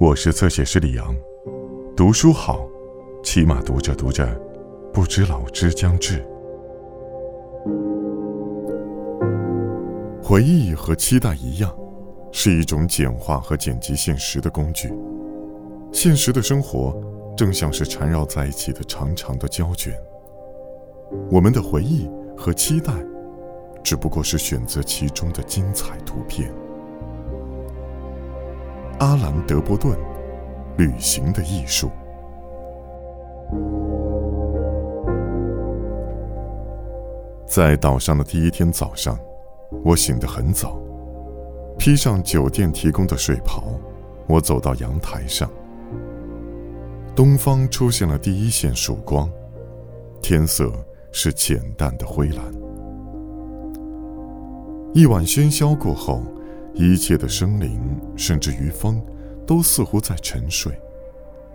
我是侧写师李阳，读书好，起码读着读着，不知老之将至。回忆和期待一样，是一种简化和剪辑现实的工具。现实的生活正像是缠绕在一起的长长的胶卷，我们的回忆和期待，只不过是选择其中的精彩图片。阿兰·德波顿，《旅行的艺术》。在岛上的第一天早上，我醒得很早，披上酒店提供的睡袍，我走到阳台上。东方出现了第一线曙光，天色是浅淡的灰蓝。一晚喧嚣过后。一切的生灵，甚至于风，都似乎在沉睡，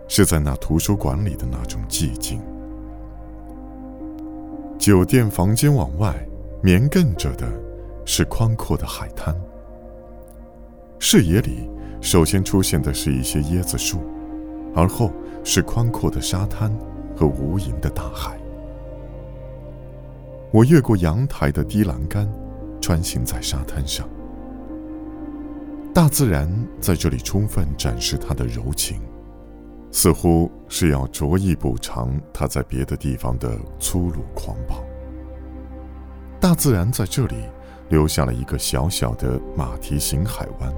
是在那图书馆里的那种寂静。酒店房间往外绵亘着的，是宽阔的海滩。视野里首先出现的是一些椰子树，而后是宽阔的沙滩和无垠的大海。我越过阳台的低栏杆，穿行在沙滩上。大自然在这里充分展示它的柔情，似乎是要着意补偿它在别的地方的粗鲁狂暴。大自然在这里留下了一个小小的马蹄形海湾，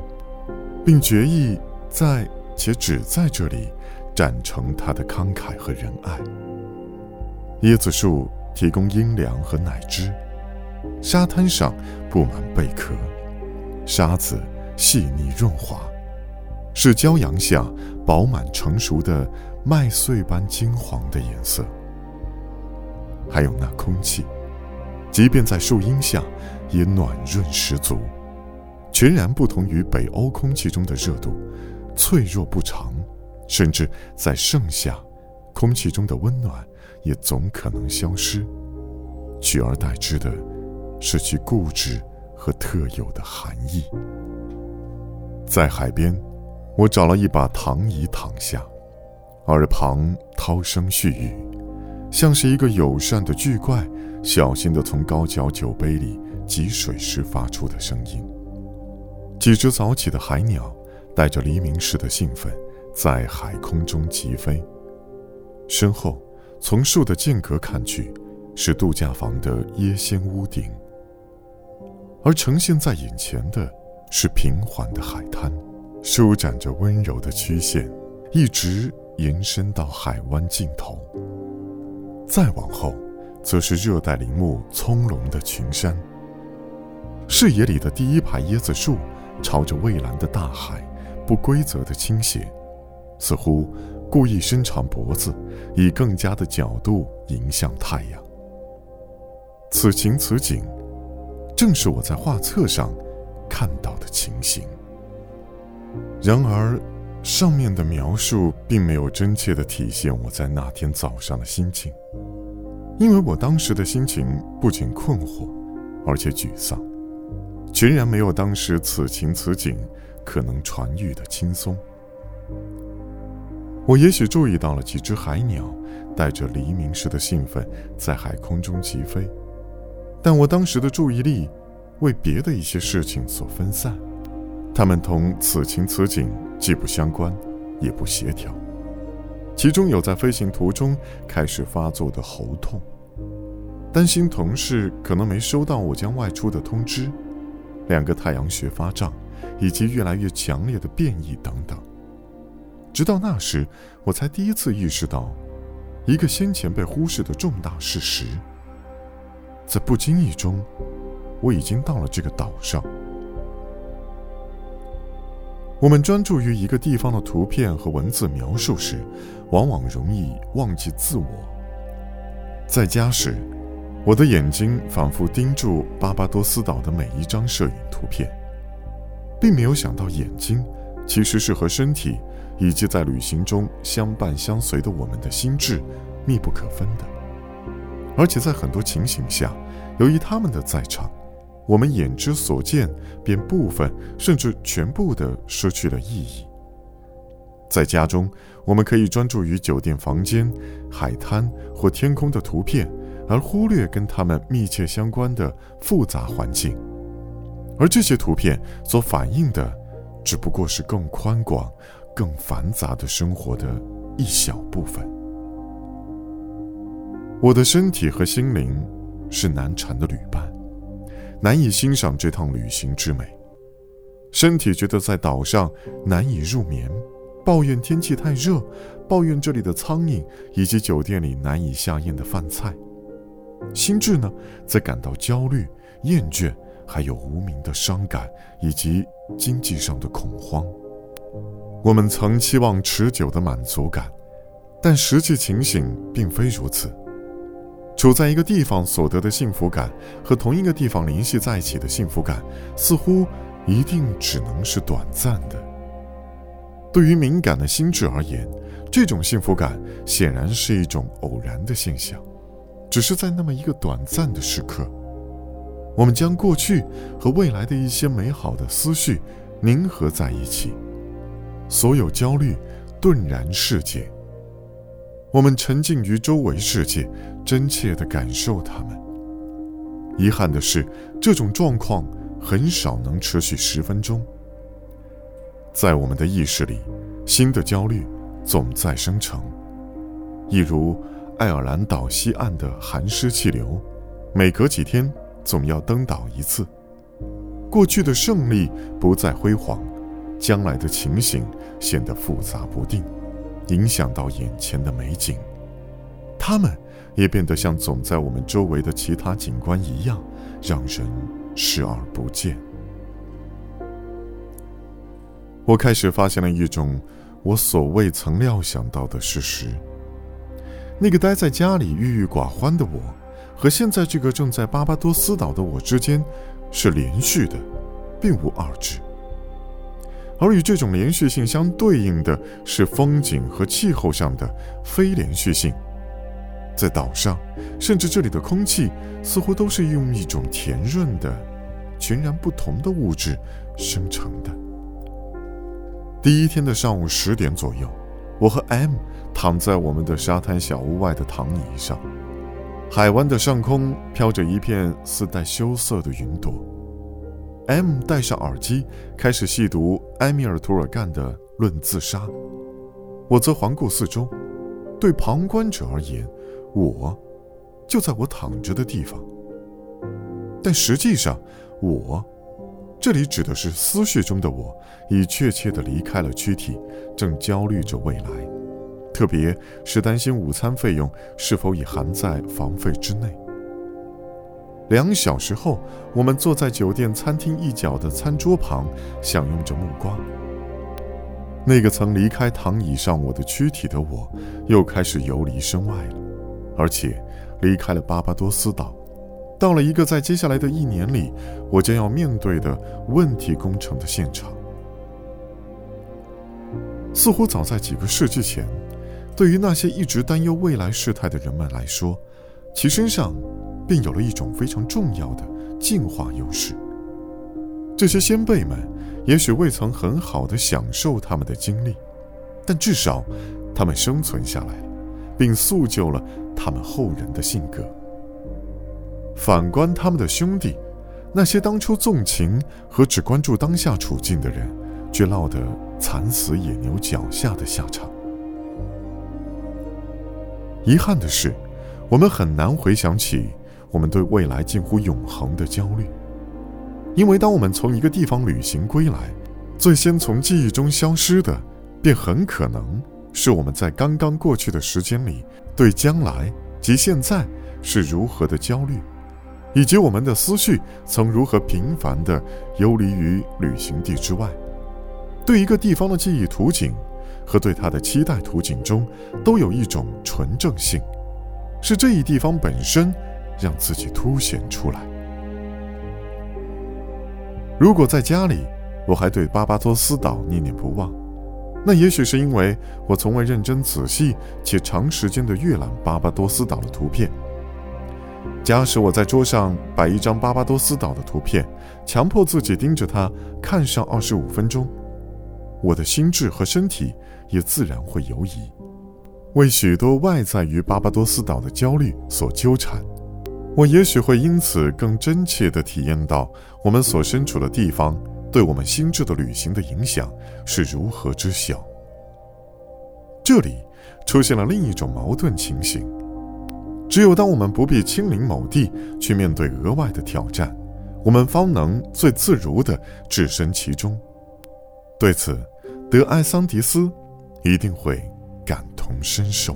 并决意在且只在这里展成它的慷慨和仁爱。椰子树提供阴凉和奶汁，沙滩上布满贝壳，沙子。细腻润滑，是骄阳下饱满成熟的麦穗般金黄的颜色。还有那空气，即便在树荫下，也暖润十足，全然不同于北欧空气中的热度，脆弱不长，甚至在盛夏，空气中的温暖也总可能消失，取而代之的是其固执和特有的寒意。在海边，我找了一把躺椅躺下，耳旁涛声絮语，像是一个友善的巨怪小心地从高脚酒杯里汲水时发出的声音。几只早起的海鸟带着黎明时的兴奋，在海空中疾飞。身后，从树的间隔看去，是度假房的椰仙屋顶，而呈现在眼前的。是平缓的海滩，舒展着温柔的曲线，一直延伸到海湾尽头。再往后，则是热带林木葱茏的群山。视野里的第一排椰子树，朝着蔚蓝的大海，不规则的倾斜，似乎故意伸长脖子，以更加的角度迎向太阳。此情此景，正是我在画册上。看到的情形。然而，上面的描述并没有真切的体现我在那天早上的心情，因为我当时的心情不仅困惑，而且沮丧，全然没有当时此情此景可能传喻的轻松。我也许注意到了几只海鸟带着黎明时的兴奋在海空中疾飞，但我当时的注意力。为别的一些事情所分散，他们同此情此景既不相关，也不协调。其中有在飞行途中开始发作的喉痛，担心同事可能没收到我将外出的通知，两个太阳穴发胀，以及越来越强烈的变异等等。直到那时，我才第一次意识到，一个先前被忽视的重大事实，在不经意中。我已经到了这个岛上。我们专注于一个地方的图片和文字描述时，往往容易忘记自我。在家时，我的眼睛反复盯住巴巴多斯岛的每一张摄影图片，并没有想到眼睛其实是和身体以及在旅行中相伴相随的我们的心智密不可分的。而且在很多情形下，由于他们的在场。我们眼之所见，便部分甚至全部的失去了意义。在家中，我们可以专注于酒店房间、海滩或天空的图片，而忽略跟它们密切相关的复杂环境。而这些图片所反映的，只不过是更宽广、更繁杂的生活的一小部分。我的身体和心灵是难缠的旅伴，难以欣赏这趟旅行之美。身体觉得在岛上难以入眠。抱怨天气太热，抱怨这里的苍蝇以及酒店里难以下咽的饭菜。心智呢，则感到焦虑、厌倦，还有无名的伤感以及经济上的恐慌。我们曾期望持久的满足感，但实际情形并非如此。处在一个地方所得的幸福感和同一个地方联系在一起的幸福感，似乎一定只能是短暂的。对于敏感的心智而言，这种幸福感显然是一种偶然的现象，只是在那么一个短暂的时刻，我们将过去和未来的一些美好的思绪凝合在一起，所有焦虑顿然世界。我们沉浸于周围世界，真切地感受它们。遗憾的是，这种状况很少能持续十分钟。在我们的意识里，新的焦虑总在生成，一如爱尔兰岛西岸的寒湿气流，每隔几天总要登岛一次。过去的胜利不再辉煌，将来的情形显得复杂不定，影响到眼前的美景，它们也变得像总在我们周围的其他景观一样，让人视而不见。我开始发现了一种我所未曾料想到的事实：那个待在家里郁郁寡欢的我，和现在这个正在巴巴多斯岛的我之间是连续的，并无二致。而与这种连续性相对应的是风景和气候上的非连续性。在岛上，甚至这里的空气似乎都是用一种甜润的、全然不同的物质生成的。第一天的上午十点左右，我和 M 躺在我们的沙滩小屋外的躺椅上，海湾的上空飘着一片似带羞涩的云朵。M 戴上耳机，开始细读埃米尔·图尔干的《论自杀》，我则环顾四周。对旁观者而言，我就在我躺着的地方，但实际上，我。这里指的是思绪中的我，已确切地离开了躯体，正焦虑着未来，特别是担心午餐费用是否已含在房费之内。两小时后，我们坐在酒店餐厅一角的餐桌旁，享用着木瓜。那个曾离开躺椅上我的躯体的我，又开始游离身外了，而且离开了巴巴多斯岛。到了一个在接下来的一年里，我将要面对的问题工程的现场。似乎早在几个世纪前，对于那些一直担忧未来事态的人们来说，其身上便有了一种非常重要的进化优势。这些先辈们也许未曾很好的享受他们的经历，但至少他们生存下来了，并塑就了他们后人的性格。反观他们的兄弟，那些当初纵情和只关注当下处境的人，却落得惨死野牛脚下的下场。遗憾的是，我们很难回想起我们对未来近乎永恒的焦虑，因为当我们从一个地方旅行归来，最先从记忆中消失的，便很可能是我们在刚刚过去的时间里对将来及现在是如何的焦虑。以及我们的思绪曾如何频繁地游离于旅行地之外，对一个地方的记忆图景和对它的期待图景中，都有一种纯正性，是这一地方本身让自己凸显出来。如果在家里，我还对巴巴多斯岛念念不忘，那也许是因为我从未认真仔细且长时间地阅览巴巴多斯岛的图片。假使我在桌上摆一张巴巴多斯岛的图片，强迫自己盯着它看上二十五分钟，我的心智和身体也自然会游移，为许多外在于巴巴多斯岛的焦虑所纠缠。我也许会因此更真切地体验到我们所身处的地方对我们心智的旅行的影响是如何之小。这里出现了另一种矛盾情形：只有当我们不必亲临某地去面对额外的挑战，我们方能最自如地置身其中。对此，德埃桑迪斯一定会感同身受。